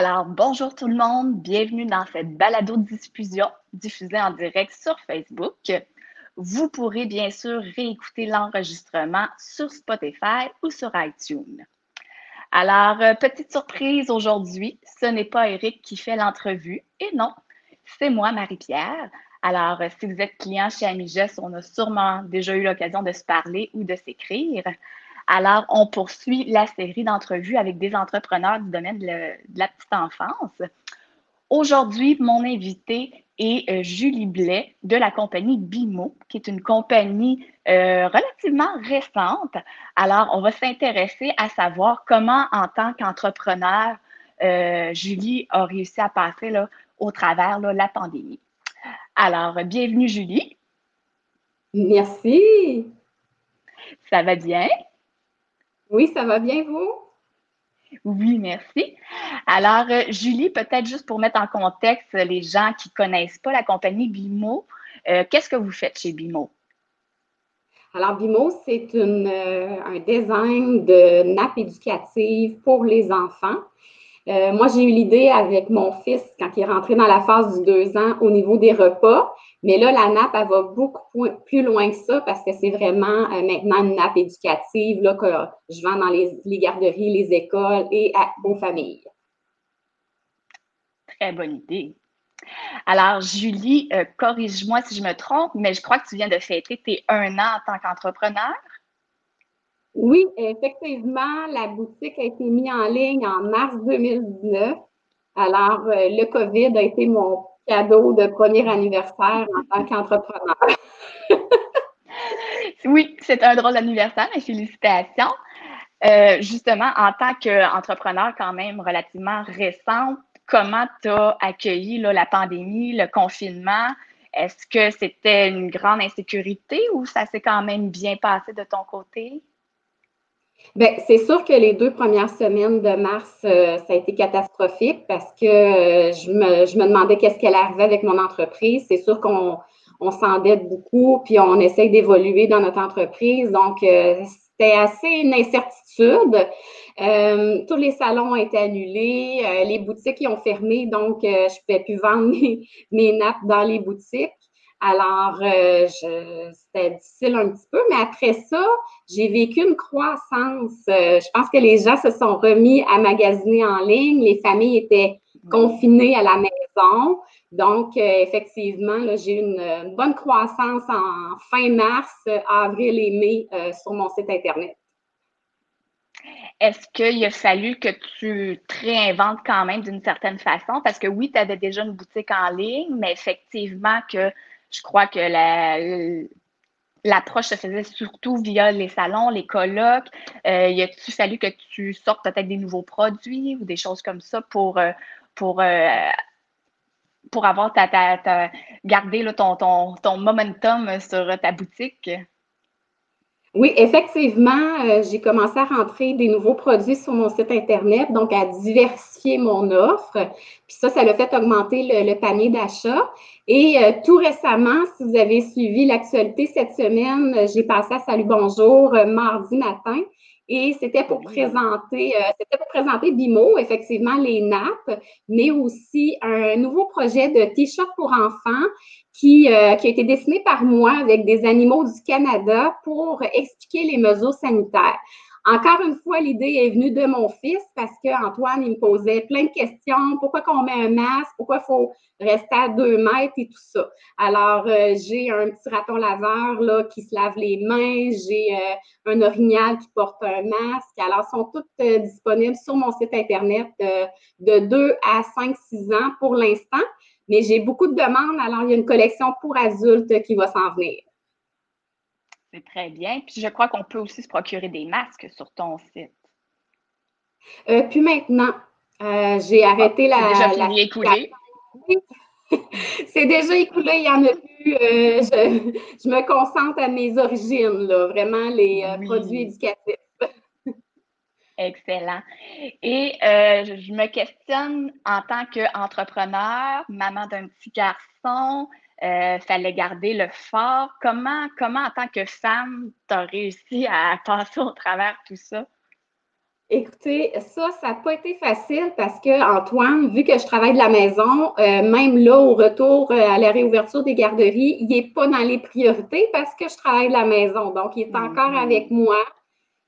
Alors, bonjour tout le monde, bienvenue dans cette balado-diffusion diffusée en direct sur Facebook. Vous pourrez bien sûr réécouter l'enregistrement sur Spotify ou sur iTunes. Alors, euh, petite surprise aujourd'hui, ce n'est pas Eric qui fait l'entrevue, et non, c'est moi, Marie-Pierre. Alors, euh, si vous êtes client chez Amiges, on a sûrement déjà eu l'occasion de se parler ou de s'écrire. Alors, on poursuit la série d'entrevues avec des entrepreneurs du domaine de, la petite enfance. Aujourd'hui, mon invité est euh, Julie Blais de la compagnie Bimo, qui est une compagnie euh, relativement récente. Alors, on va s'intéresser à savoir comment, en tant qu'entrepreneur, euh, Julie a réussi à passer là, au travers de la pandémie. Alors, bienvenue, Julie. Merci. Ça va bien? Oui, ça va bien, vous? Oui, merci. Alors, euh, Julie, peut-être juste pour mettre en contexte les gens qui ne connaissent pas la compagnie Bimo, euh, qu'est-ce que vous faites chez Bimo? Alors, Bimo, c'est euh, un design de nappe éducative pour les enfants. Moi, j'ai eu l'idée avec mon fils quand il est rentré dans la phase du deux ans au niveau des repas. Mais là, la nappe, elle va beaucoup plus loin que ça parce que c'est vraiment euh, maintenant une nappe éducative là, que je vends dans les, garderies, les écoles et à, aux familles. Très bonne idée. Alors, Julie, euh, corrige-moi si je me trompe, mais je crois que tu viens de fêter tes un an en tant qu'entrepreneur. Oui, effectivement, la boutique a été mise en ligne en mars 2019. Alors, euh, le COVID a été mon cadeau de premier anniversaire en tant qu'entrepreneur. oui, c'est un drôle d'anniversaire, mais félicitations. Euh, justement, en tant qu'entrepreneur quand même relativement récent, comment tu as accueilli la pandémie, le confinement? Est-ce que c'était une grande insécurité ou ça s'est quand même bien passé de ton côté? Bien, c'est sûr que les deux premières semaines de mars, euh, ça a été catastrophique parce que euh, je, me, demandais qu'est-ce qu'elle arrivait avec mon entreprise. C'est sûr qu'on on s'endette beaucoup, puis on essaye d'évoluer dans notre entreprise. Donc, euh, c'était assez une incertitude. tous les salons ont été annulés, les boutiques ont fermé, donc je ne pouvais plus vendre mes nappes dans les boutiques. Alors, euh, c'était difficile un petit peu, mais après ça, j'ai vécu une croissance. Euh, je pense que les gens se sont remis à magasiner en ligne. Les familles étaient confinées à la maison. Donc, euh, effectivement, j'ai eu une, bonne croissance en fin mars, avril et mai sur mon site Internet. Est-ce qu'il a fallu que tu te réinventes quand même d'une certaine façon? Parce que oui, tu avais déjà une boutique en ligne, mais effectivement que je crois que l'approche se faisait surtout via les salons, les colloques. Euh, y a-t-il fallu que tu sortes peut-être des nouveaux produits ou des choses comme ça pour, euh, pour, euh, pour avoir ta, ta, garder ton, ton, ton momentum sur ta boutique? Oui, effectivement, euh, j'ai commencé à rentrer des nouveaux produits sur mon site Internet, donc à diversifier mon offre. Puis ça, ça l'a fait augmenter le, panier d'achat. Et euh, tout récemment, si vous avez suivi l'actualité cette semaine, j'ai passé à Salut Bonjour euh, mardi matin. Et c'était pour présenter, c'était pour présenter Bimo, effectivement, les nappes, mais aussi un nouveau projet de t-shirt pour enfants qui, euh, qui a été dessiné par moi avec des animaux du Canada pour expliquer les mesures sanitaires. Encore une fois, l'idée est venue de mon fils parce qu'Antoine, il me posait plein de questions. Pourquoi qu'on met un masque? Pourquoi il faut rester à deux mètres et tout ça? Alors, euh, j'ai un petit raton laveur là, qui se lave les mains. J'ai euh, un orignal qui porte un masque. Alors, ils sont toutes disponibles sur mon site Internet de 2 à 5, 6 ans pour l'instant. Mais j'ai beaucoup de demandes, alors il y a une collection pour adultes qui va s'en venir. C'est très bien. Puis je crois qu'on peut aussi se procurer des masques sur ton site. Euh, puis maintenant, euh, j'ai arrêté ah, la. C'est déjà fini écoulé. C'est déjà écoulé, il n'y en a plus. Euh, je, me concentre à mes origines, là, vraiment les produits éducatifs. Excellent. Et euh, je me questionne en tant qu'entrepreneur, maman d'un petit garçon, euh, fallait garder le fort. Comment, comment en tant que femme, tu as réussi à passer au travers tout ça? Écoutez, ça, ça n'a pas été facile parce que, Antoine, vu que je travaille de la maison, euh, même là, au retour euh, à la réouverture des garderies, il n'est pas dans les priorités parce que je travaille de la maison. Donc, il est encore mm-hmm. avec moi.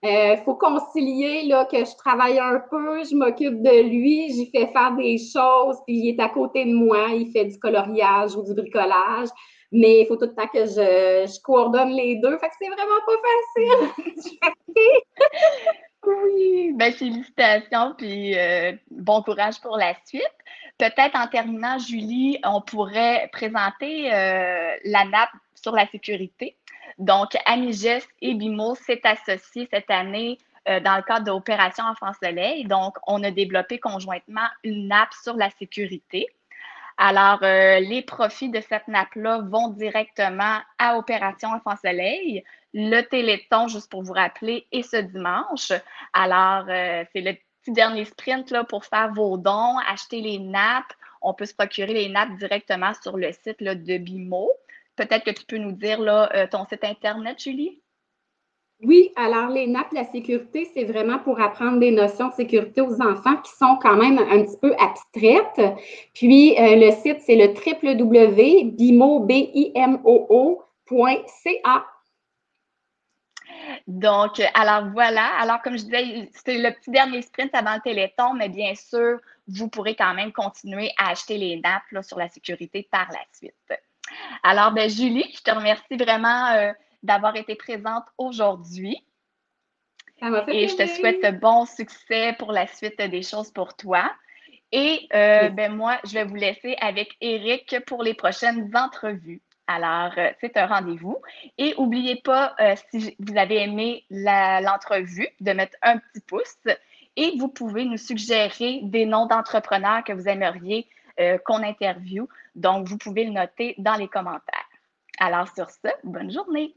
Il euh, faut concilier là, que je travaille un peu, je m'occupe de lui, j'y fais faire des choses, puis il est à côté de moi, il fait du coloriage ou du bricolage. Mais il faut tout le temps que je, coordonne les deux. Fait que c'est vraiment pas facile. Oui, ben félicitations, puis euh, bon courage pour la suite. Peut-être en terminant, Julie, on pourrait présenter euh, la nappe sur la sécurité. Donc, Amiges et BIMO s'est associé cette année euh, dans le cadre de l'opération Enfant Soleil. Donc, on a développé conjointement une nappe sur la sécurité. Alors, les profits de cette nappe-là vont directement à Opération Enfant Soleil le Téléthon, juste pour vous rappeler, est ce dimanche. Alors, euh, c'est le petit dernier sprint pour faire vos dons, acheter les nappes. On peut se procurer les nappes directement sur le site de Bimo. Peut-être que tu peux nous dire là, euh, ton site Internet, Julie? Oui, alors les nappes, la sécurité, c'est vraiment pour apprendre des notions de sécurité aux enfants qui sont quand même un petit peu abstraites. Puis euh, le site, c'est le www.bimo.ca. Donc, alors voilà. Alors, comme je disais, c'est le petit dernier sprint avant le Téléthon, mais bien sûr, vous pourrez quand même continuer à acheter les nappes sur la sécurité par la suite. Alors, ben, Julie, je te remercie vraiment euh, d'avoir été présente aujourd'hui. Et je te souhaite bon succès pour la suite des choses pour toi. Et euh, ben moi, je vais vous laisser avec Eric pour les prochaines entrevues. Alors, euh, c'est un rendez-vous. Et n'oubliez pas, euh, si vous avez aimé l'entrevue, de mettre un petit pouce. Et vous pouvez nous suggérer des noms d'entrepreneurs que vous aimeriez euh, qu'on interviewe. Donc, vous pouvez le noter dans les commentaires. Alors, sur ce, bonne journée.